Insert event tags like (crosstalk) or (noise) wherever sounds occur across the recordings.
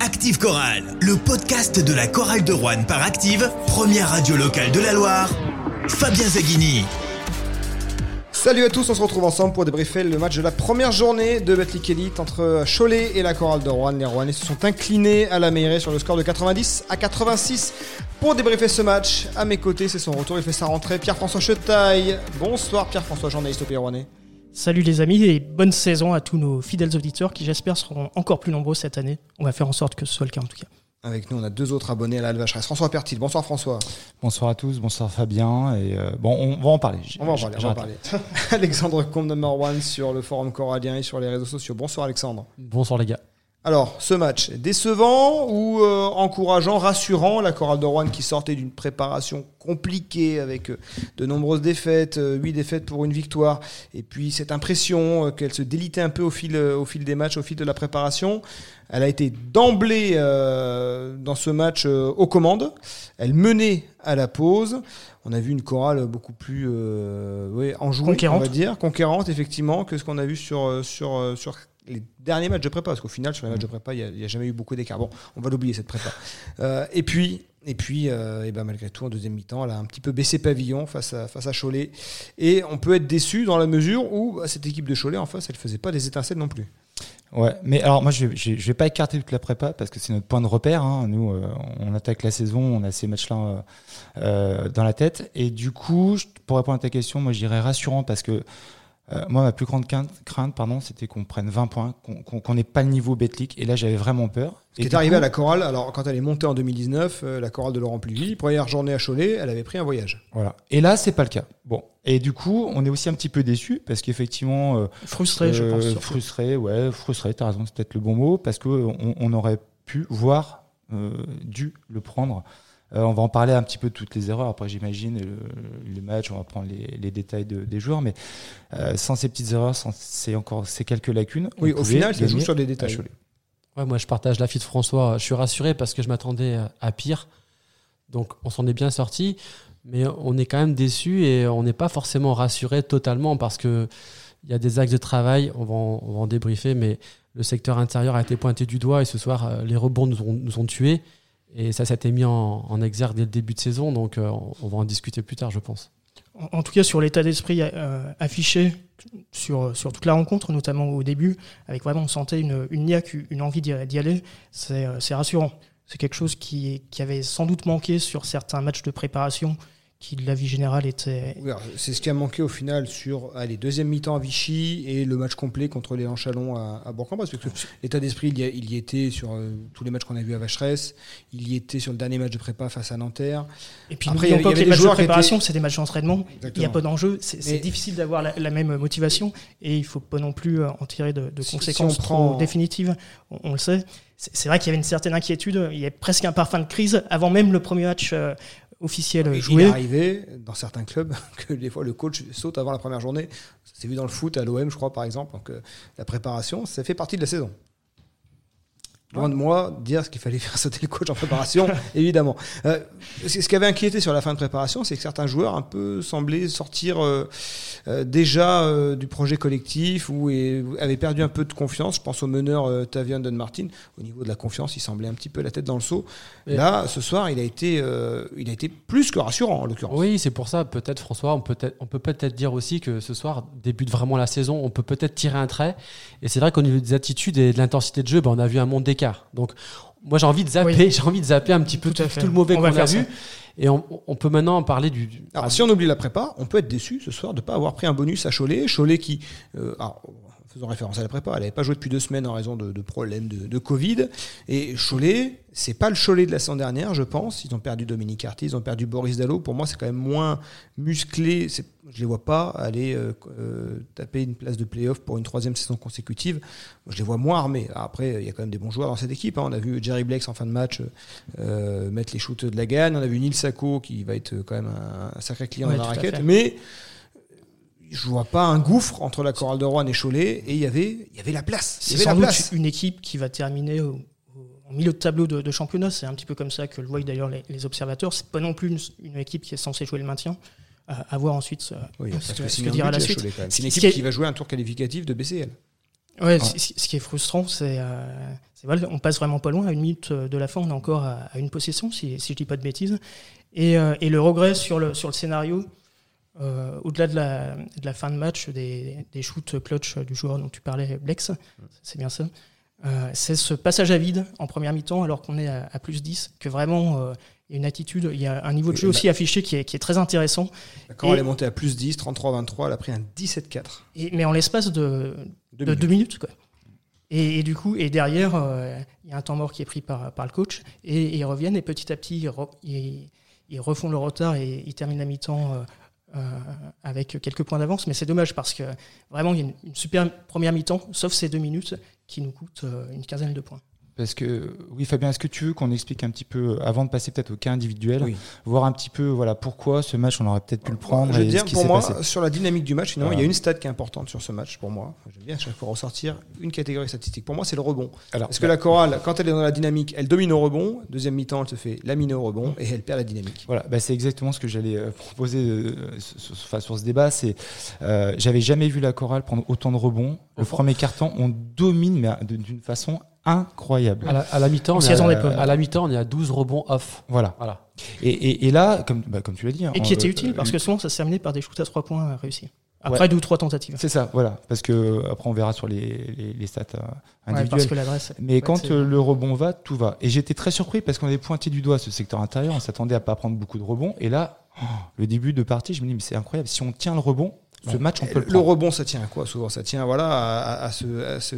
Active Chorale, le podcast de la chorale de Rouen par Active, première radio locale de la Loire. Fabien Zaghini. Salut à tous, on se retrouve ensemble pour débriefer le match de la première journée de Betclic Elite entre Cholet et la chorale de Rouen. Les Rouennais se sont inclinés à la Meilleray sur le score de 90 à 86. Pour débriefer ce match, à mes côtés, c'est son retour, il fait sa rentrée, Pierre-François Chetaille. Bonsoir Pierre-François, journaliste au Pays Rouennais. Salut les amis et bonne saison à tous nos fidèles auditeurs qui j'espère seront encore plus nombreux cette année. On va faire en sorte que ce soit le cas en tout cas. Avec nous, on a deux autres abonnés à la Alvacheresse. François Pertil, bonsoir François. Bonsoir à tous, bonsoir Fabien. Et euh, bon, on va en parler. On va en parler, on va en parler. (laughs) Alexandre Comte, number one sur le forum corallien et sur les réseaux sociaux. Bonsoir Alexandre. Bonsoir les gars. Alors, ce match, décevant ou euh, encourageant, rassurant La chorale de Rouen qui sortait d'une préparation compliquée avec euh, de nombreuses défaites, 8 euh, défaites pour une victoire, et puis cette impression qu'elle se délitait un peu au fil, au fil des matchs, au fil de la préparation. Elle a été d'emblée dans ce match aux commandes. Elle menait à la pause. On a vu une chorale beaucoup plus ouais, enjouée, on va dire, conquérante effectivement, que ce qu'on a vu sur, sur, sur les derniers matchs de prépa, parce qu'au final, sur les matchs de prépa, il n'y a, jamais eu beaucoup d'écart. Bon, on va l'oublier, cette prépa. (laughs) Euh, et puis, et puis euh, et ben malgré tout, en deuxième mi-temps, elle a un petit peu baissé pavillon face à, face à Cholet. Et on peut être déçu dans la mesure où bah, cette équipe de Cholet, en face, elle ne faisait pas des étincelles non plus. Ouais, mais alors moi je vais, je vais pas écarter toute la prépa parce que c'est notre point de repère. Hein. Nous, euh, on attaque la saison, on a ces matchs-là dans la tête. Et du coup, pour répondre à ta question, moi je dirais rassurant parce que euh, moi, ma plus grande crainte, pardon, c'était qu'on prenne 20 points, qu'on n'ait pas le niveau Betlic. Et là, j'avais vraiment peur. Ce qui est arrivé à la chorale, alors quand elle est montée en 2019, euh, la chorale de Laurent Pluvy, première journée à Cholet, elle avait pris un voyage. Voilà. Et là, c'est pas le cas. Bon. Et du coup, on est aussi un petit peu déçu parce qu'effectivement. Euh, frustré, je pense. Frustré, ouais, frustré, t'as raison, c'est peut-être le bon mot, parce qu'on on aurait pu, voire dû le prendre euh, on va en parler un petit peu de toutes les erreurs. Après, j'imagine, le, match, on va prendre les, détails des joueurs. Mais euh, sans ces petites erreurs, sans ces, encore ces quelques lacunes. Oui, au final, ça joue sur des détails. Ouais, moi, je partage l'avis de François. Je suis rassuré parce que je m'attendais à pire. Donc, on s'en est bien sorti. Mais on est quand même déçu et on n'est pas forcément rassuré totalement parce que il y a des axes de travail, on va, en, on va en débriefer, mais le secteur intérieur a été pointé du doigt et ce soir, euh, les rebonds nous ont, nous ont tués. Et ça s'était mis en, exergue dès le début de saison, donc euh, on va en discuter plus tard, je pense. En, tout cas, sur l'état d'esprit euh, affiché sur, sur toute la rencontre, notamment au début, avec vraiment, on sentait une, une niaque, une envie d'y aller, euh, c'est rassurant. C'est quelque chose qui, qui avait sans doute manqué sur certains matchs de préparation qui, de la vie générale, était. c'est ce qui a manqué au final sur les deuxième mi-temps à Vichy et le match complet contre les Chalon à, à Bourg-en-Bresse. Parce que l'état d'esprit, il, il, y était sur euh, tous les matchs qu'on a vus à Vacheresse, il y était sur le dernier match de prépa face à Nanterre. Et puis, Après, il y, avait, les matchs de préparation, c'est des matchs d'entraînement. Il n'y a pas d'enjeu. C'est difficile d'avoir la, même motivation et il ne faut pas non plus euh, en tirer de, conséquences trop définitives. On, le sait c'est vrai qu'il y avait une certaine inquiétude, il y a presque un parfum de crise avant même le premier match officiel joué. Il est arrivé dans certains clubs (laughs) que des fois le coach saute avant la première journée. C'est vu dans le foot à l'OM, je crois, par exemple. Donc euh, la préparation, ça fait partie de la saison. Loin de moi dire ce qu'il fallait (laughs) faire sauter le coach en préparation, (laughs) évidemment. Euh, ce qui avait inquiété sur la fin de préparation, c'est que certains joueurs un peu semblaient sortir euh, euh, déjà du projet collectif ou avaient perdu un peu de confiance. Je pense au meneur Tavian Don Martin. Au niveau de la confiance, il semblait un petit peu la tête dans le seau. Là, ce soir, il a été, il a été plus que rassurant en l'occurrence. Oui, c'est pour ça. Peut-être François, on peut, être, on peut peut-être dire aussi que ce soir débute vraiment la saison. On peut peut-être tirer un trait. Et c'est vrai qu'au niveau des attitudes et de l'intensité de jeu, ben, on a vu un monde donc, moi, j'ai envie de zapper, (laughs) j'ai envie de zapper un petit peu tout, le mauvais qu'on a vu. Et on, peut maintenant parler du. Alors, si on oublie la prépa, on peut être déçu ce soir de ne pas avoir pris un bonus à Cholet. Cholet qui. Euh, faisant référence à la prépa, elle n'avait pas joué depuis deux semaines en raison de, problèmes de, Covid. Et Cholet, c'est pas le Cholet de la saison dernière, je pense. Ils ont perdu Dominique Artis, ils ont perdu Boris Dallot. Pour moi, c'est quand même moins musclé. Je les vois pas aller euh, euh, taper une place de playoff pour une troisième saison consécutive. je les vois moins armés. Après, il y a quand même des bons joueurs dans cette équipe. Hein. On a vu Jerry Blakes en fin de match euh, mettre les shoots de la gagne. On a vu Neil Sacco qui va être quand même un, sacré client dans la raquette. Mais je vois pas un gouffre entre la chorale de Rouen et Cholet et il y avait, il y avait la place. C'est sans doute une équipe qui va terminer au, milieu de tableau de, championnat. C'est un petit peu comme ça que le voient d'ailleurs les, les, observateurs. C'est pas non plus une, équipe qui est censée jouer le maintien. à voir ensuite ce, que, dira la suite. C'est une équipe qui va jouer un tour qualificatif de BCL. Ouais, ce qui est frustrant, c'est voilà, on passe vraiment pas loin. À une minute de la fin, on est encore à, une possession, si, si je dis pas de bêtises. Et, et le regret sur le, sur le scénario, euh, au-delà de la, de la, fin de match, des, des, shoots clutch du joueur dont tu parlais, Blex, c'est bien ça. Euh, c'est ce passage à vide en première mi-temps alors qu'on est à, plus 10 que vraiment euh, il y a une attitude, il y a un niveau de jeu aussi affiché qui est, qui est, très intéressant. Quand elle est montée à plus 10, 33-23, elle a pris un 17-4. Mais en l'espace de, deux, de minutes. deux minutes. Quoi. Et, du coup, et derrière, il y a un temps mort qui est pris par, par le coach et, ils reviennent et petit à petit, ils, ils refont le retard et ils terminent la mi-temps euh, avec quelques points d'avance, mais c'est dommage parce que vraiment il y a une, super première mi-temps, sauf ces deux minutes qui nous coûtent euh, une quinzaine de points. Parce que, oui, Fabien, est-ce que tu veux qu'on explique un petit peu, avant de passer peut-être au cas individuel, voir un petit peu voilà, pourquoi ce match, on aurait peut-être pu le prendre Je veux dire, pour moi, sur la dynamique du match, finalement, il y a une stat qui est importante sur ce match pour moi. J'aime bien chaque fois ressortir une catégorie statistique. Pour moi, c'est le rebond. Alors, Parce que bah- la chorale, quand elle est dans la dynamique, elle domine au rebond. Deuxième mi-temps, elle se fait laminer au rebond et elle perd la dynamique. Voilà, bah c'est exactement ce que j'allais euh, proposer euh, sur, sur, ce débat. C'est, euh, j'avais jamais vu la chorale prendre autant de rebonds. Le premier carton, on domine, mais d'une façon incroyable. À la, mi-temps, on, à la mi-temps, on est à 12 rebonds off. Voilà. voilà. Et, et, là, comme, bah, comme tu l'as dit. Hein, et qui était utile parce que souvent ça s'est amené par des shoots à 3 points réussis. Après deux ou trois tentatives. C'est ça, voilà. Parce que après on verra sur les, les, stats euh, individuelles. Mais quand euh, le rebond va, tout va. Et j'étais très surpris parce qu'on avait pointé du doigt ce secteur intérieur. On s'attendait à pas prendre beaucoup de rebonds. Et là, oh, le début de partie, je me dis mais c'est incroyable. Si on tient le rebond, ce match on peut le, le rebond, ça tient à quoi? Souvent Ça tient voilà à, à, ce, à ce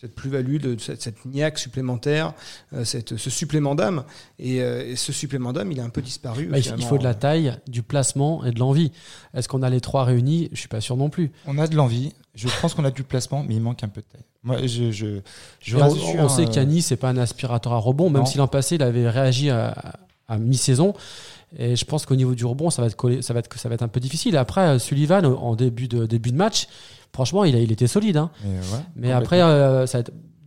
cette plus-value, de cette, cette, niaque supplémentaire, euh, cette, ce supplément d'âme. Euh, et, ce supplément d'âme, il a un peu disparu. Bah, il faut de la taille, du placement et de l'envie. Est-ce qu'on a les trois réunis? Je suis pas sûr non plus. On a de l'envie. Je pense qu'on a du placement, mais il manque un peu de taille. Moi, je, je, je on, sait qu'Annie, c'est pas un aspirateur à rebond, même si l'an passé, il avait réagi à, à mi-saison. Et je pense qu'au niveau du rebond, ça va être, ça va être, ça va être un peu difficile. Après, Sullivan, en début de, début de match, Franchement, il, a, il était solide. Hein. Mais, après, euh,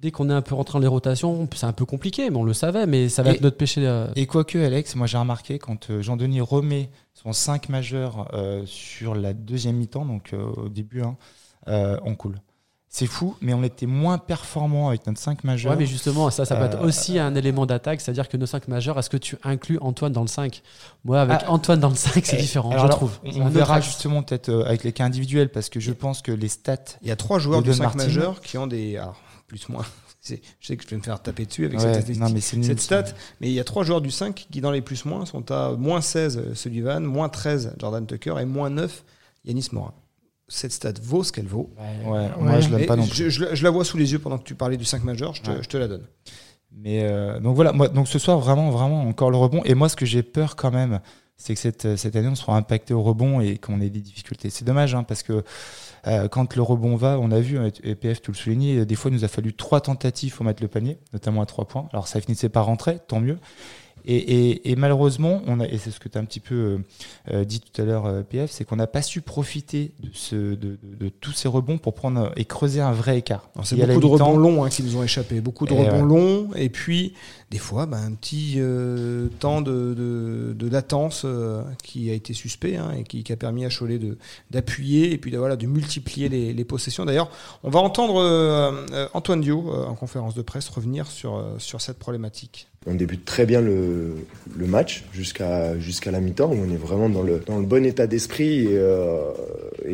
dès qu'on est un peu rentré dans les rotations, c'est un peu compliqué, mais on le savait, mais ça va être notre péché. Euh. Et quoique, Alex, moi j'ai remarqué quand euh, Jean-Denis remet son 5 majeur sur la deuxième mi-temps, donc au début, hein, on coule. C'est fou, mais on était moins performant avec notre 5 majeur. Ouais, mais justement, ça, ça peut être aussi un élément d'attaque, c'est-à-dire que nos 5 majeurs, est-ce que tu inclus Antoine dans le 5 Moi, avec ah, Antoine dans le 5, c'est différent, je trouve. On, verra justement peut-être euh, avec les cas individuels, parce que je pense que les stats. Il y a trois joueurs du 5 majeur qui ont des. Alors, plus moins. (laughs) Je sais que je vais me faire taper dessus avec cette, mais cette stat, mais il y a trois joueurs du 5 qui, dans les plus-moins, sont à moins 16 euh, Sullivan, moins 13 Jordan Tucker et moins 9 Yanis Morin cette stat vaut ce qu'elle vaut. Ouais, moi je l'aime pas non plus. Je, la vois sous les yeux pendant que tu parlais du 5 majeur, je te, la donne. Mais euh, donc voilà, moi, donc ce soir vraiment, vraiment encore le rebond. Et moi, ce que j'ai peur quand même, c'est que cette, cette année, on sera impacté au rebond et qu'on ait des difficultés. C'est dommage, hein, parce que euh, quand le rebond va, on a vu, et PF, tu le soulignais, des fois, il nous a fallu trois tentatives pour mettre le panier, notamment à trois points. Alors, ça finissait par rentrer, tant mieux. Et, malheureusement, on a, et c'est ce que tu as un petit peu euh, euh, dit tout à l'heure, euh, PF, c'est qu'on n'a pas su profiter de, ce, de, tous ces rebonds pour prendre et creuser un vrai écart. C'est beaucoup de rebonds longs hein, qui nous ont échappé, beaucoup de rebonds longs, et puis des fois bah, un petit temps de, latence qui a été suspect hein, et qui, a permis à Cholet d'appuyer et puis de, voilà, de multiplier les, possessions. D'ailleurs, on va entendre Antoine Dio en conférence de presse revenir sur, sur cette problématique. On débute très bien le, match jusqu'à jusqu'à la mi-temps où on est vraiment dans le, dans le bon état d'esprit et, euh,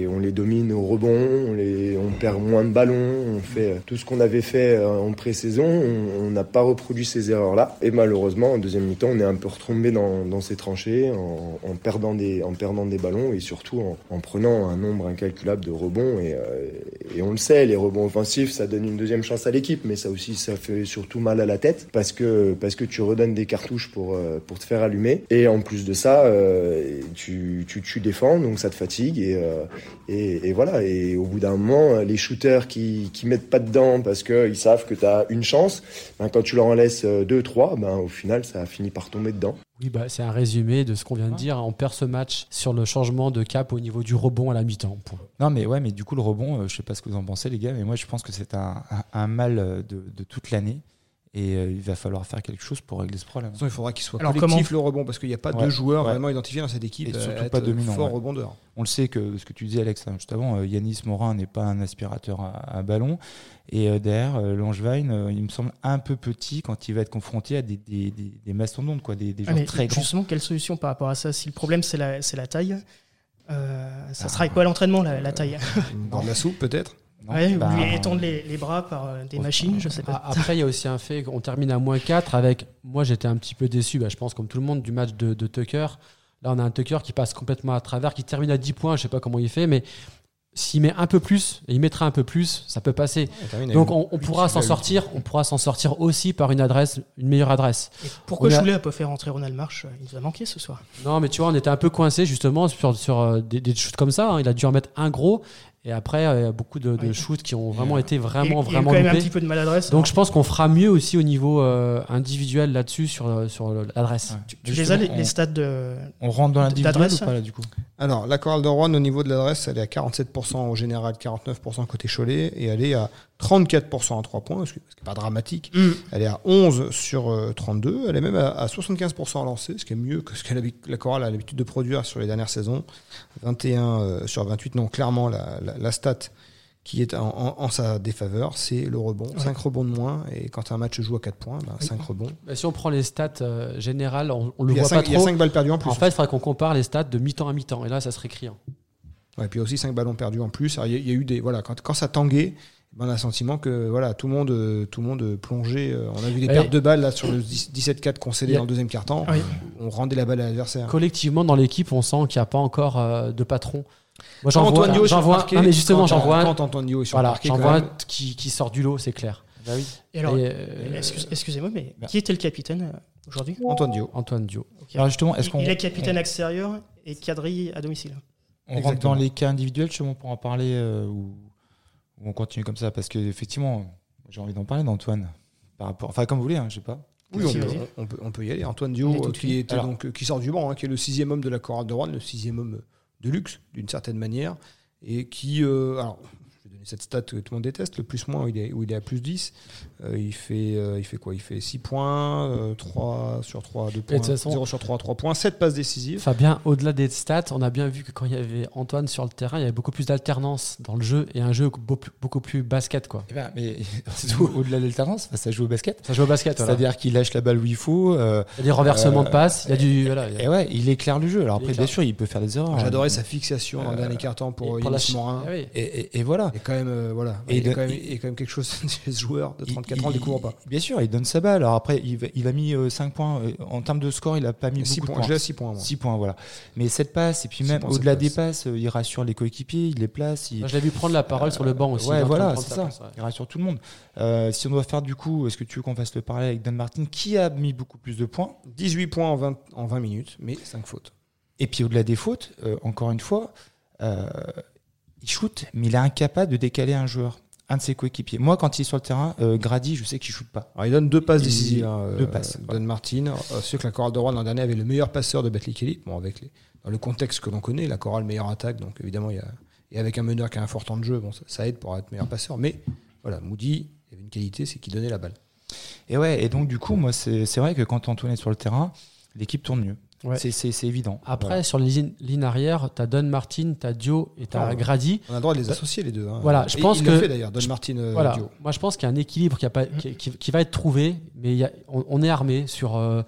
on les domine au rebond, on, on perd moins de ballons, on fait tout ce qu'on avait fait euh, en pré-saison, on n'a pas reproduit ces erreurs-là et malheureusement en deuxième mi-temps on est un peu retombé dans, ces tranchées en, perdant des, en perdant des ballons et surtout en, en prenant un nombre incalculable de rebonds et, euh, et on le sait, les rebonds offensifs ça donne une deuxième chance à l'équipe mais ça aussi ça fait surtout mal à la tête parce que, parce que tu redonnes des cartouches pour, euh, pour te faire allumer. Et en plus de ça, euh, tu, tu, défends, donc ça te fatigue. Et, et, et, voilà. Et au bout d'un moment, les shooters qui, qui mettent pas dedans parce qu'ils savent que tu as une chance, ben, quand tu leur en laisses deux, trois, ben, au final, ça finit par tomber dedans. Oui, bah, c'est un résumé de ce qu'on vient de dire. On perd ce match sur le changement de cap au niveau du rebond à la mi-temps. Non, mais ouais, mais du coup, le rebond, je sais pas ce que vous en pensez, les gars, mais moi, je pense que c'est un, un, mal de, de toute l'année. Et euh, il va falloir faire quelque chose pour régler ce problème. il faudra qu'il soit Alors collectif le rebond, parce qu'il n'y a pas de joueurs vraiment identifiés dans cette équipe. Et surtout pas dominant. Fort rebondeur. On le sait que ce que tu disais, Alex, hein, juste avant, euh, Yanis Morin n'est pas un aspirateur à, ballon. Et euh, derrière, Langevin, il me semble un peu petit quand il va être confronté à des, des, des, mastodontes, quoi, des, des ah, très grands. Justement, quelle solution par rapport à ça? Si le problème, c'est la, la taille, ça ah. sera quoi l'entraînement, la, la taille? Dans la soupe, peut-être Ouais, bah, lui étendre les, bras par euh, des machines, je sais pas. Après, il y a aussi un fait qu'on termine à moins 4 avec. Moi, j'étais un petit peu déçu, bah, je pense, comme tout le monde, du match de, Tucker. Là, on a un Tucker qui passe complètement à travers, qui termine à 10 points, je sais pas comment il fait, mais s'il met un peu plus, et il mettra un peu plus, ça peut passer. Donc on, pourra s'en sortir, on pourra s'en sortir aussi par une adresse, une meilleure adresse. pourquoi Choulet a... pas fait rentrer Ronald March Il nous a manqué ce soir. Non, mais tu vois, on était un peu coincé justement sur, sur euh, des, des shoots comme ça. Hein. Il a dû en mettre un gros et après, il y a beaucoup de, de shoots qui ont vraiment été vraiment, vraiment. Il y a quand même un petit peu de maladresse. Donc, hein. je pense qu'on fera mieux aussi au niveau euh, individuel là-dessus sur, euh, sur l'adresse. Tu, les as les, stats de. On rentre dans l'individuel ou pas là du coup Alors, la chorale de Rouen au niveau de l'adresse, elle est à 47% au général, 49% côté Cholet, et elle est à 34% à 3 points, ce qui n'est pas dramatique. Mm. Elle est à 11 sur 32. Euh, elle est même à, 75% à lancer, ce qui est mieux que ce que la chorale a l'habitude de produire sur les dernières saisons. 21 euh, sur 28. Non, clairement, la, stat qui est en, sa défaveur, c'est le rebond. 5 rebonds de moins. Et quand un match joue à 4 points, 5 ben, rebonds. Bah, si on prend les stats euh, générales, on, le voit pas trop. Il y a 5 balles perdues en plus. En fait, il faudrait qu'on compare les stats de mi-temps à mi-temps. Et là, ça serait criant. Ouais, et puis aussi 5 ballons perdus en plus. Il y, a eu des. Voilà, quand, quand ça tanguait on a le sentiment que voilà, tout le monde, tout le monde plongeait. Euh, on a vu des pertes de balles là, sur le 17-4 concédé en deuxième quart-temps. On rendait la balle à l'adversaire. Collectivement, dans l'équipe, on sent qu'il n'y a pas encore euh, de patron. Moi, j'en vois, j'en vois, mais justement, j'en vois, voilà, j'en vois qui, qui, sort du lot, c'est clair. Bah oui. alors, euh, excusez-moi, mais qui était le capitaine aujourd'hui? Antoine Dio. Antoine Dio. Alors justement, est-ce qu'on il est capitaine extérieur et quadrille à domicile. On rentre dans les cas individuels, justement, pour en parler ou on continue comme ça Parce qu'effectivement, j'ai envie d'en parler d'Antoine. Par rapport, enfin, comme vous voulez, hein, je sais pas. Oui, on peut, on, peut, y aller. Antoine Dio, qui, donc, qui sort du banc, hein, qui est le sixième homme de la chorale de Rouen, le sixième homme de luxe, d'une certaine manière, et qui, euh, alors, cette stat que tout le monde déteste, le il est, où il est à plus 10. Euh, il, fait, euh, il fait quoi? Il fait 6 points, 3 euh, sur 3, 2 points, 0 sur 3, 3 points, 7 passes décisives. Fabien, au-delà des stats, on a bien vu que quand il y avait Antoine sur le terrain, il y avait beaucoup plus d'alternance dans le jeu et un jeu beaucoup plus basket. Quoi. Eh ben, mais (laughs) au-delà de l'alternance, ça joue au basket. Ça joue au basket. C'est-à-dire qu'il lâche la balle où il faut. il y a des renversements de passes. Il y a du, voilà, Et ouais, il éclaire le jeu. Alors après, bien sûr, il peut faire des erreurs. J'adorais sa fixation dans le dernier carton pour Yanis Morin. Et, voilà. Et quand même, voilà. Et il, quand même, quand même quelque chose (laughs) chez ce joueur de 34 ans, il ne découvre pas. Bien sûr, il donne sa balle. Alors après, il, a mis 5 euh, points. Euh, en termes de score, il n'a pas mis 6 points. J'ai 6 points. 6 points, voilà. Mais cette passe, et puis même au-delà des passes, euh, il rassure les coéquipiers, il les place. je l'ai vu prendre la parole sur le banc aussi. Ouais, voilà, c'est ça. Il rassure tout le monde. si on doit faire du coup, est-ce que tu veux qu'on fasse le parallèle avec Don Martin, qui a mis beaucoup plus de points? 18 points en 20, en 20 minutes, mais 5 fautes. Et puis au-delà des fautes, encore une fois, il shoot, mais il est incapable de décaler un joueur un de ses coéquipiers. Moi, quand il est sur le terrain, euh, Grady, je sais qu'il shoot pas. il donne deux passes décisives. Hein, deux passes. Euh, Don Martin. Euh, ceux que la chorale de Rouen l'an dernier avait le meilleur passeur de Betclic Elite. Bon, avec les, dans le contexte que l'on connaît, la chorale meilleure attaque, donc évidemment, il y a, et avec un meneur qui a un fort temps de jeu, bon, ça, aide pour être meilleur passeur. Mais voilà, Moody, il avait une qualité, c'est qu'il donnait la balle. Et ouais, et donc du coup, moi, c'est vrai que quand Antoine est sur le terrain, l'équipe tourne mieux. C'est évident. Après, sur les lignes arrière, tu as Don Martin, tu as Dio et tu as Grady. On a le droit de les associer les deux. Hein. Voilà, je pense que. d'ailleurs, Don Martin, euh, voilà. Moi, je pense qu'il y a un équilibre qui, a pas, qui, va être trouvé, mais y a, on, est armé sur. Euh,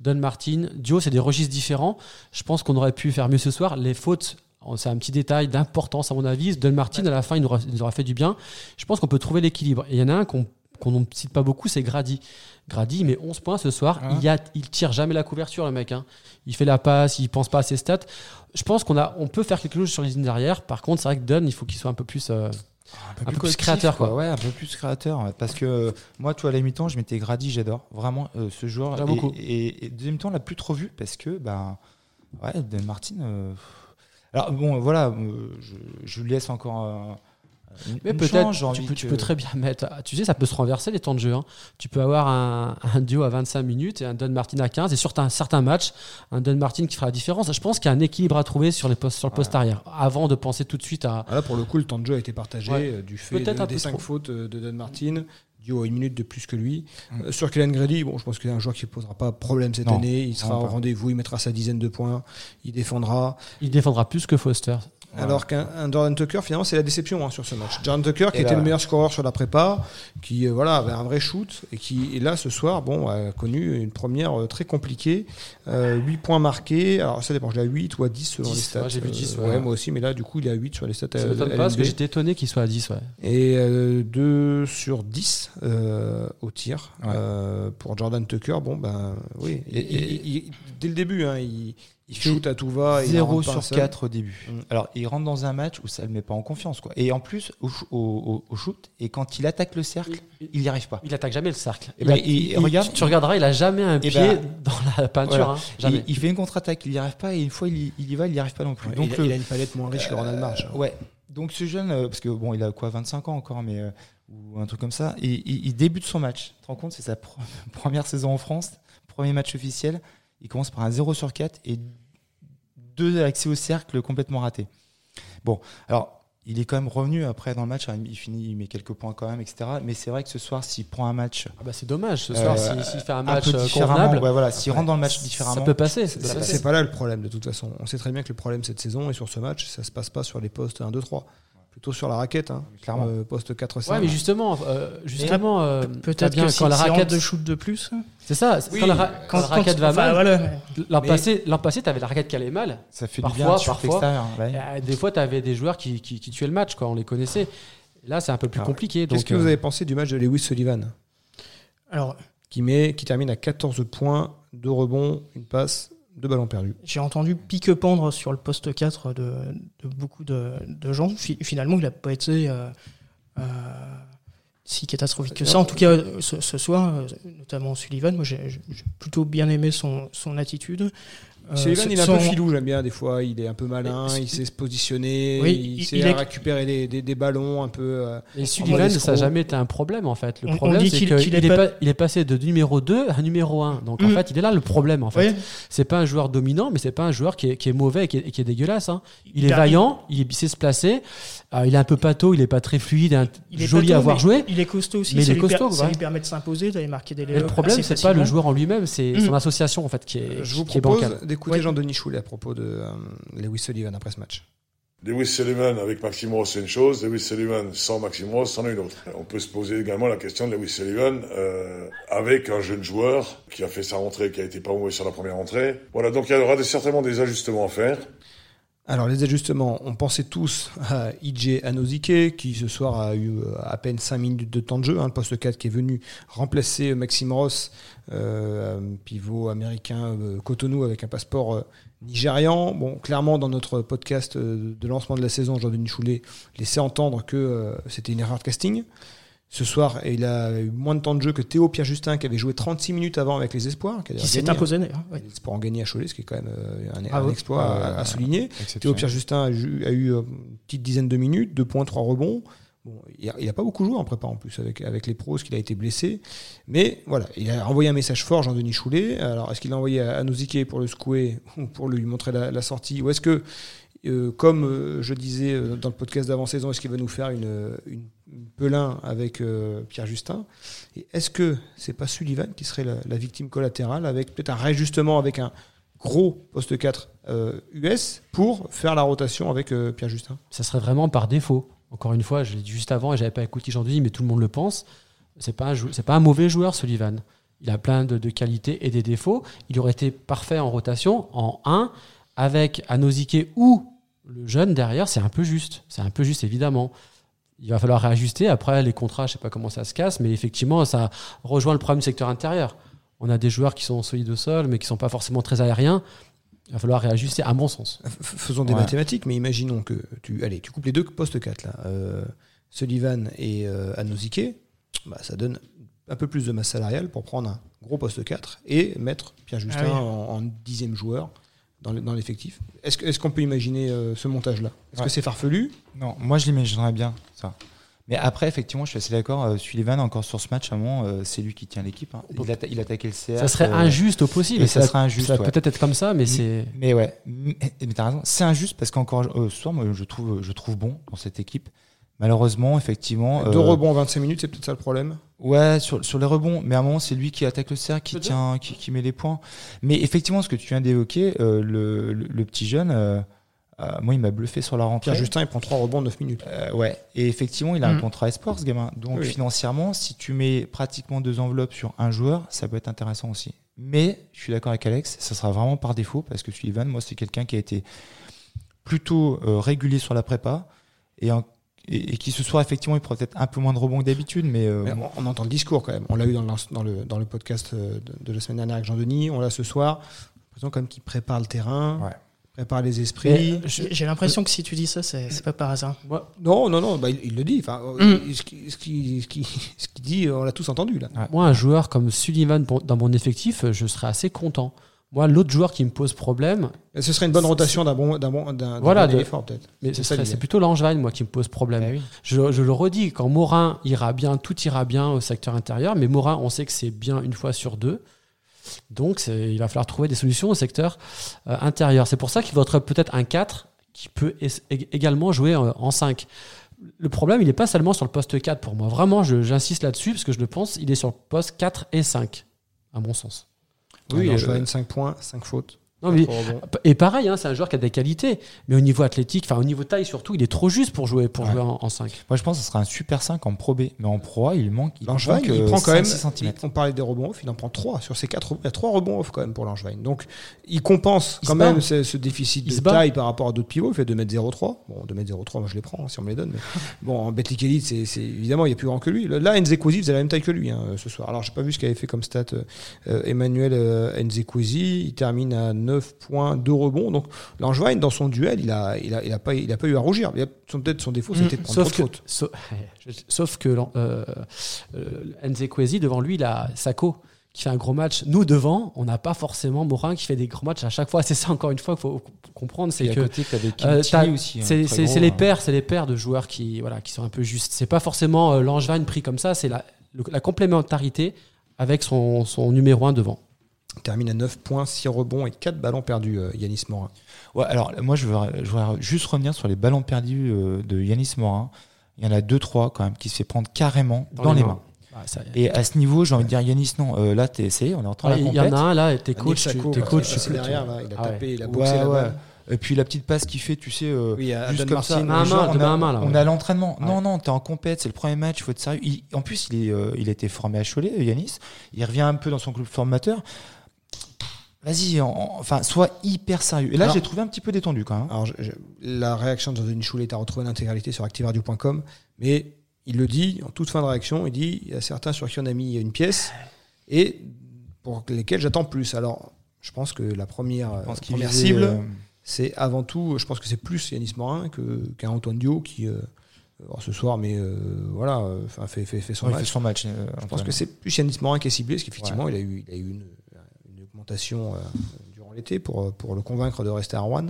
Don Martin, Dio, c'est des registres différents. Je pense qu'on aurait pu faire mieux ce soir. Les fautes, c'est un petit détail d'importance à mon avis. Don Martin, à la fin, il nous, aura, fait du bien. Je pense qu'on peut trouver l'équilibre. Et il y en a un qu'on qu'on ne cite pas beaucoup, c'est Grady. Grady, il met 11 points ce soir. Ah. Il, a, il tire jamais la couverture, le mec. Hein. Il fait la passe, il pense pas à ses stats. Je pense qu'on a, on peut faire quelque chose sur les lignes derrière. Par contre, c'est vrai que Dunn, il faut qu'il soit un peu plus. Euh, un peu, plus, créateur quoi. ouais un peu plus créateur parce que euh, moi toi à la mi-temps je m'étais Grady j'adore vraiment euh, ce joueur et, beaucoup. et, deuxième temps on l'a plus trop vu parce que ben ouais Dan Martin alors bon voilà je, je, lui laisse encore mais peut-être, tu, peux, très bien mettre. Tu sais, ça peut se renverser les temps de jeu. Hein. Tu peux avoir un, duo à 25 minutes et un Don Martin à 15. Et sur un certain match, un Don Martin qui fera la différence. Je pense qu'il y a un équilibre à trouver sur, les postes, sur le poste arrière avant de penser tout de suite à. Là, pour le coup, le temps de jeu a été partagé euh, du fait de, des 5 fautes euh, de Don Martin, Dio a une minute de plus que lui. Mm. Euh, sur Kellen Grady, bon, je pense que c'est un joueur qui ne posera pas problème cette année. Il sera au rendez-vous, il mettra sa dizaine de points, il défendra. Il défendra plus que Foster. Alors qu'un Jordan Tucker, finalement, c'est la déception hein, sur ce match. Jordan Tucker, qui était le meilleur scoreur sur la prépa, qui euh, voilà, avait un vrai shoot, et qui, là, ce soir, bon, a connu une première euh, très compliquée. 8 euh, points marqués. Alors, ça dépend, je l'ai à 8 ou à 10 selon les stats. j'ai vu 10. ouais. moi aussi, mais là, du coup, il est à 8 sur les stats. Ça m'étonne pas, parce que j'étais étonné qu'il soit à 10, ouais. Et 2 sur 10 au tir pour Jordan Tucker. Bon, ben, oui. dès le début, hein, il il shoot à tout va. 0 sur 4 au début. Mm. Alors, il rentre dans un match où ça ne le met pas en confiance. Quoi. Et en plus, au, shoot, et quand il attaque le cercle, il n'y arrive pas. Il attaque jamais le cercle. Et eh ben, il, regarde, tu regarderas, il a jamais un eh pied ben, dans la peinture. Hein, jamais. Il, fait une contre-attaque, il n'y arrive pas, et une fois il, y va, il n'y arrive pas non plus. Donc, il, a, une palette moins riche que Ronald March. Hein. Ouais. Donc ce jeune, euh, parce que bon, il a quoi, 25 ans encore, mais euh, ou un truc comme ça, et il, débute son match. Tu te rends compte, c'est sa (laughs) première saison en France, premier match officiel. Il commence par un 0 sur 4 et deux accès au cercle complètement ratés. Bon, alors il est quand même revenu après dans le match. Hein, il finit, il met quelques points quand même, etc. Mais c'est vrai que ce soir, s'il prend un match. Ah bah c'est dommage. Ce soir, euh, s'il fait un match un convenable, ouais, voilà, s'il rentre dans le match différemment, ça peut passer. C'est pas là le problème de toute façon. On sait très bien que le problème cette saison et sur ce match, ça se passe pas sur les postes 1, 2, 3 plutôt sur la raquette, hein, clairement. Euh, poste 4 5 Ouais, mais justement, euh, justement euh, peut-être bien quand la raquette de shoot de plus. C'est ça, quand, la, quand, la, raquette va mal. Voilà. L'an passé, passé tu avais la raquette qui allait mal. Ça fait parfois, du bien parfois. Des fois, tu avais des joueurs qui, qui, qui, tuaient le match, quoi, on les connaissait. Là, c'est un peu plus compliqué. Qu'est-ce que vous avez pensé du match de Lewis Sullivan Alors, qui, met, qui termine à 14 points, 2 rebonds, une passe, de ballons perdus. J'ai entendu pique-pendre sur le poste 4 de, beaucoup de, gens. Finalement, il n'a pas été euh, euh, si catastrophique que ça. En tout cas, ce, soir, euh, notamment Sullivan, moi j'ai plutôt bien aimé son, son attitude. Sullivan, il est un peu filou, j'aime bien des fois. Il est un peu malin, il sait se positionner, il, sait récupérer des, des, ballons un peu. et Sullivan, ça n'a jamais été un problème en fait. Le problème, c'est qu'il est, il est, passé de numéro 2 à numéro 1. Donc en mm. fait, il est là le problème en fait. C'est pas un joueur dominant, mais c'est pas un joueur qui est, qui est mauvais et qui est, qui est dégueulasse. Hein. Il, est vaillant, il sait se placer. Euh, il est un peu pâteau, il est pas très fluide, il est joli à voir jouer. Il est costaud aussi. Mais il est costaud. Ça lui permet de s'imposer, d'aller marquer des Le problème, c'est pas le joueur en lui-même, c'est son mm. association en fait qui est. Je d'écouter Jean-Denis Choulet à propos de euh, Lewis Sullivan après ce match. Lewis Sullivan avec Maximo, c'est une chose. Lewis Sullivan sans Maximo, c'en est une autre. On peut se poser également la question de Lewis Sullivan euh, avec un jeune joueur qui a fait sa rentrée, qui a été pas mauvais sur la première rentrée. Voilà, donc il y aura certainement des ajustements à faire. Alors les ajustements, on pensait tous à IJ Anozike qui ce soir a eu euh, à peine 5 minutes de temps de jeu, hein, le poste 4 qui est venu remplacer Maxime Ross, euh, pivot américain euh, Cotonou avec un passeport nigérian. Bon, clairement dans notre podcast de lancement de la saison, Jean-Denis Choulet laissait entendre que c'était une erreur de casting. Ce soir, il a eu moins de temps de jeu que Théo Pierre-Justin, qui avait joué 36 minutes avant avec les Espoirs. Qui, s'est imposé. Hein, Les Espoirs ont gagné à Cholet, ce qui est quand même euh, un, ah exploit à, souligner. Théo Pierre-Justin a, eu une petite dizaine de minutes, 2 points, 3 rebonds. Bon, il n'a pas beaucoup joué en prépa en plus avec, avec les pros, parce qu'il a été blessé. Mais voilà, il a envoyé un message fort, Jean-Denis Choulet. Alors, est-ce qu'il l'a envoyé à, Nozike pour le secouer (laughs) ou pour lui montrer la, la sortie Ou est-ce que euh, comme euh, je disais euh, dans le podcast d'avant-saison, est-ce qu'il va nous faire une, pelin avec Pierre Justin? Et est-ce que c'est pas Sullivan qui serait la, victime collatérale avec peut-être un réajustement avec un gros poste 4 US pour faire la rotation avec Pierre Justin? Ça serait vraiment par défaut. Encore une fois, je l'ai dit juste avant et j'avais pas écouté aujourd'hui, mais tout le monde le pense. C'est pas pas un mauvais joueur Sullivan. Il a plein de, de, qualités et des défauts. Il aurait été parfait en rotation en 1 avec Anosike ou le jeune derrière, c'est un peu juste. C'est un peu juste, évidemment. Il va falloir réajuster. Après, les contrats, je sais pas comment ça se casse, mais effectivement, ça rejoint le problème du secteur intérieur. On a des joueurs qui sont solides au sol, mais qui sont pas forcément très aériens. Il va falloir réajuster, à mon sens. Faisons des mathématiques, mais imaginons que tu, allez, tu coupes les deux postes 4 là, euh, Sullivan et euh, bah, ça donne un peu plus de masse salariale pour prendre un gros poste 4 et mettre Pierre Justin ah en, dixième joueur dans l'effectif. Est-ce qu'on peut imaginer euh, ce montage-là? Est-ce que c'est farfelu? Non, moi je l'imaginerais bien, ça. Mais après, effectivement, je suis assez d'accord. Euh, Sullivan, encore sur ce match, à un moment, euh, c'est lui qui tient l'équipe. Hein. Il, a, il attaquait le CA. Ça serait injuste au possible. ça, serait injuste. Ça peut-être être comme ça, mais c'est. Mais ouais, mais, t'as raison. C'est injuste parce qu'encore ce soir, moi, je trouve, je trouve bon dans cette équipe. Malheureusement, effectivement. Deux rebonds en 25 minutes, c'est peut-être ça le problème. Ouais, sur, sur les rebonds, mais à un moment, c'est lui qui attaque le cercle, qui tient, qui, qui, met les points. Mais effectivement, ce que tu viens d'évoquer, le, le, le, petit jeune, euh, moi, il m'a bluffé sur la rentrée. Pierre Justin, il prend 3 rebonds en 9 minutes. Euh, ouais. Et effectivement, il a un mm. contrat sport, ce gamin. Donc, financièrement, si tu mets pratiquement deux enveloppes sur un joueur, ça peut être intéressant aussi. Mais je suis d'accord avec Alex, ça sera vraiment par défaut parce que Sullivan, moi, c'est quelqu'un qui a été plutôt euh, régulier sur la prépa et, et, qui ce soir, effectivement, il prend peut-être un peu moins de rebonds que d'habitude. Mais, on, entend le discours quand même. On l'a eu dans le, dans le, dans le podcast de, de, la semaine dernière avec Jean-Denis. On l'a ce soir. L'impression quand même qu'il prépare le terrain. Ouais prépare les esprits. J'ai l'impression que si tu dis ça, c'est pas par hasard. non, non, non, bah, il, le dit. Enfin, mm. ce qu'il ce qui, ce qui (laughs) dit, on l'a tous entendu là. Moi, un joueur comme Sullivan dans mon effectif, je serais assez content. Moi, l'autre joueur qui me pose problème. ce serait une bonne rotation d'un bon, d'un bon, d'un voilà, peut-être. Mais c'est plutôt Langevin, moi, qui me pose problème. Eh je, je, le redis, quand Morin ira bien, tout ira bien au secteur intérieur. Mais Morin, on sait que c'est bien une fois sur deux. Donc, il va falloir trouver des solutions au secteur euh, intérieur. C'est pour ça qu'il être peut-être un 4 qui peut également jouer euh, en 5. Le problème, il n'est pas seulement sur le poste 4 pour moi. Vraiment, j'insiste là-dessus parce que je le pense, il est sur le poste 4 et 5, à mon sens. Oui, il a 5 points, 5 fautes et pareil, hein, c'est un joueur qui a des qualités, mais au niveau athlétique, enfin au niveau taille surtout, il est trop juste pour jouer, pour jouer en, 5. Moi je pense que ce sera un super 5 en Pro B, mais en Pro A, il manque. Il, il prend quand même. cm. on parlait des rebonds off, il en prend 3 sur ces 4 Il y a 3 rebonds off quand même pour Langevin. Donc il compense quand même ce, déficit de taille par rapport à d'autres pivots. Il fait 2m03. Bon, 2m03, moi je les prends hein, si on me les donne. Mais (laughs) bon, en Betclic Elite, c'est évidemment, il y a plus grand que lui. Là, Nzekwezi faisait la même taille que lui hein, ce soir. Alors j'ai pas vu ce qu'avait fait comme stat euh, Emmanuel euh. Il termine à 9 points deux rebonds. Donc Langevin, dans son duel, il a, il a, il a, pas, il a pas eu à rougir. Peut-être son défaut, c'était de prendre sauf trop de fautes. Sauf, que euh, euh devant lui, il a Sako qui fait un gros match. Nous, devant, on n'a pas forcément Morin qui fait des gros matchs à chaque fois. (laughs) C'est ça, encore une fois, qu'il faut comprendre. C'est que euh, aussi. Hein, c'est les paires, c'est les paires de joueurs qui, voilà, qui sont un peu justes. C'est pas forcément euh, Langevin pris comme ça, c'est la, la complémentarité avec son, son numéro 1 devant termine à 9 points, 6 rebonds et 4 ballons perdus, euh, Yanis Morin. Ouais, alors moi je voudrais, juste revenir sur les ballons perdus euh, de Yanis Morin. Il y en a 2-3 quand même qui se fait prendre carrément dans, les, mains. Ah, et à ce niveau, j'ai envie de dire Yanis, non, euh, là t'es essayé, on est en train de Il y en a un là, t'es coach, t'es coach. C'est derrière, là, il a ah tapé, il a boxé la balle. Et puis la petite passe qu'il fait, tu sais, oui, juste comme ça. on, a, on a l'entraînement. Non, non, t'es en compète, c'est le premier match, il faut être sérieux. en plus, il, est, il a été formé à Cholet, Yanis. Il revient un peu dans son club formateur vas-y, enfin, sois hyper sérieux. Et là, j'ai trouvé un petit peu détendu quand même. Alors, la réaction de Denis Choulet a retrouvé l'intégralité sur activeradio.com, mais il le dit en toute fin de réaction, il dit il y a certains sur qui on a mis une pièce et pour lesquels j'attends plus. Alors, je pense que la première, cible, euh, c'est avant tout, je pense que c'est plus Yanis Morin qu'un Antoine Dio qui. Euh, ce soir, mais euh, voilà, fait, fait, fait, son match. Fait son match je pense que c'est plus Yanis Morin qui est ciblé, parce qu'effectivement, il, a eu, il a eu une, euh, durant l'été pour, pour le convaincre de rester à Rouen.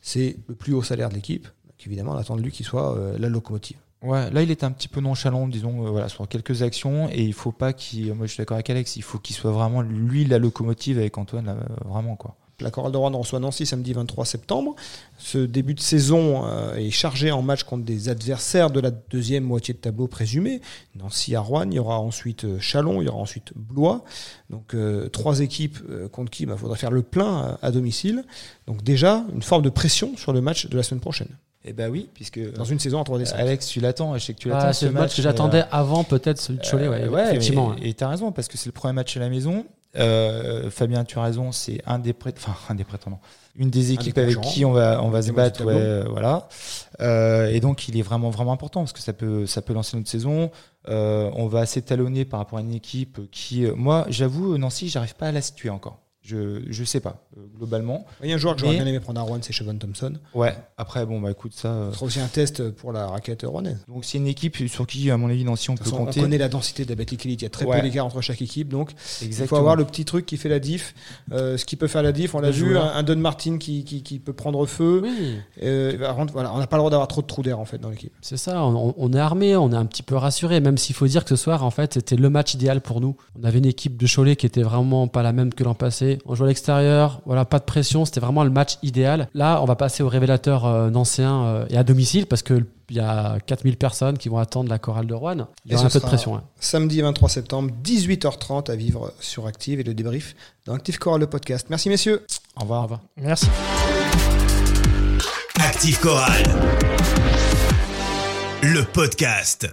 C'est le plus haut salaire de l'équipe. Évidemment, on attend de lui qu'il soit euh, la locomotive. Ouais, là il était un petit peu nonchalant, disons, euh, voilà, sur quelques actions, et il faut pas qu'il, moi je suis d'accord avec Alex, il faut qu'il soit vraiment lui la locomotive avec Antoine, vraiment quoi. La Chorale de Rouen reçoit Nancy samedi 23 septembre. Ce début de saison euh, est chargé en match contre des adversaires de la deuxième moitié de tableau présumé. Nancy à Rouen, il y aura ensuite euh, Chalon, il y aura ensuite Blois. Donc euh, trois équipes contre qui il bah, faudra faire le plein à, domicile. Donc déjà une forme de pression sur le match de la semaine prochaine. Eh ben oui, puisque dans une saison en trois décembre. Alex, tu l'attends, je sais que tu l'attends. Ah, c'est le match, que j'attendais avant peut-être celui de Cholet, ouais, effectivement. Et tu as raison parce que c'est le premier match à la maison. Euh, Fabien, tu as raison, c'est un des enfin un des prétendants, une des équipes avec qui on va on va se battre, voilà. Euh, et donc il est vraiment vraiment important parce que ça peut ça peut lancer notre saison. Euh, on va s'étalonner par rapport à une équipe qui, moi, j'avoue, Nancy, j'arrive pas à la situer encore. Je je sais pas euh, globalement. Il y a un joueur que j'aurais bien aimé prendre à Rouen, c'est Chevon Thompson. Ouais. Après bon bah écoute ça. Euh, Ce sera aussi un test pour la raquette rouennaise. Donc c'est une équipe sur qui à mon avis Nancy on peut compter. On connaît la densité de la Il y a très peu d'écart entre chaque équipe donc il faut avoir le petit truc qui fait la diff. Euh, ce qui peut faire la diff, on l'a vu, un, Don Martin qui, qui, qui, peut prendre feu. Oui. voilà, on n'a pas le droit d'avoir trop de trous d'air en fait dans l'équipe. C'est ça. On, on, est armé, on est un petit peu rassuré, même s'il faut dire que ce soir en fait c'était le match idéal pour nous. On avait une équipe de Cholet qui était vraiment pas la même que l'an passé. On jouait à l'extérieur Voilà, pas de pression. C'était vraiment le match idéal. Là, on va passer au révélateur euh, nancéen et à domicile parce que il y a 4000 personnes qui vont attendre la chorale de Rouen. Il y aura un peu de pression. Samedi 23 septembre, 18h30 à vivre sur Active et le débrief dans Active Chorale le podcast. Merci messieurs. Au revoir. Au revoir. Merci. Active Chorale. Le podcast.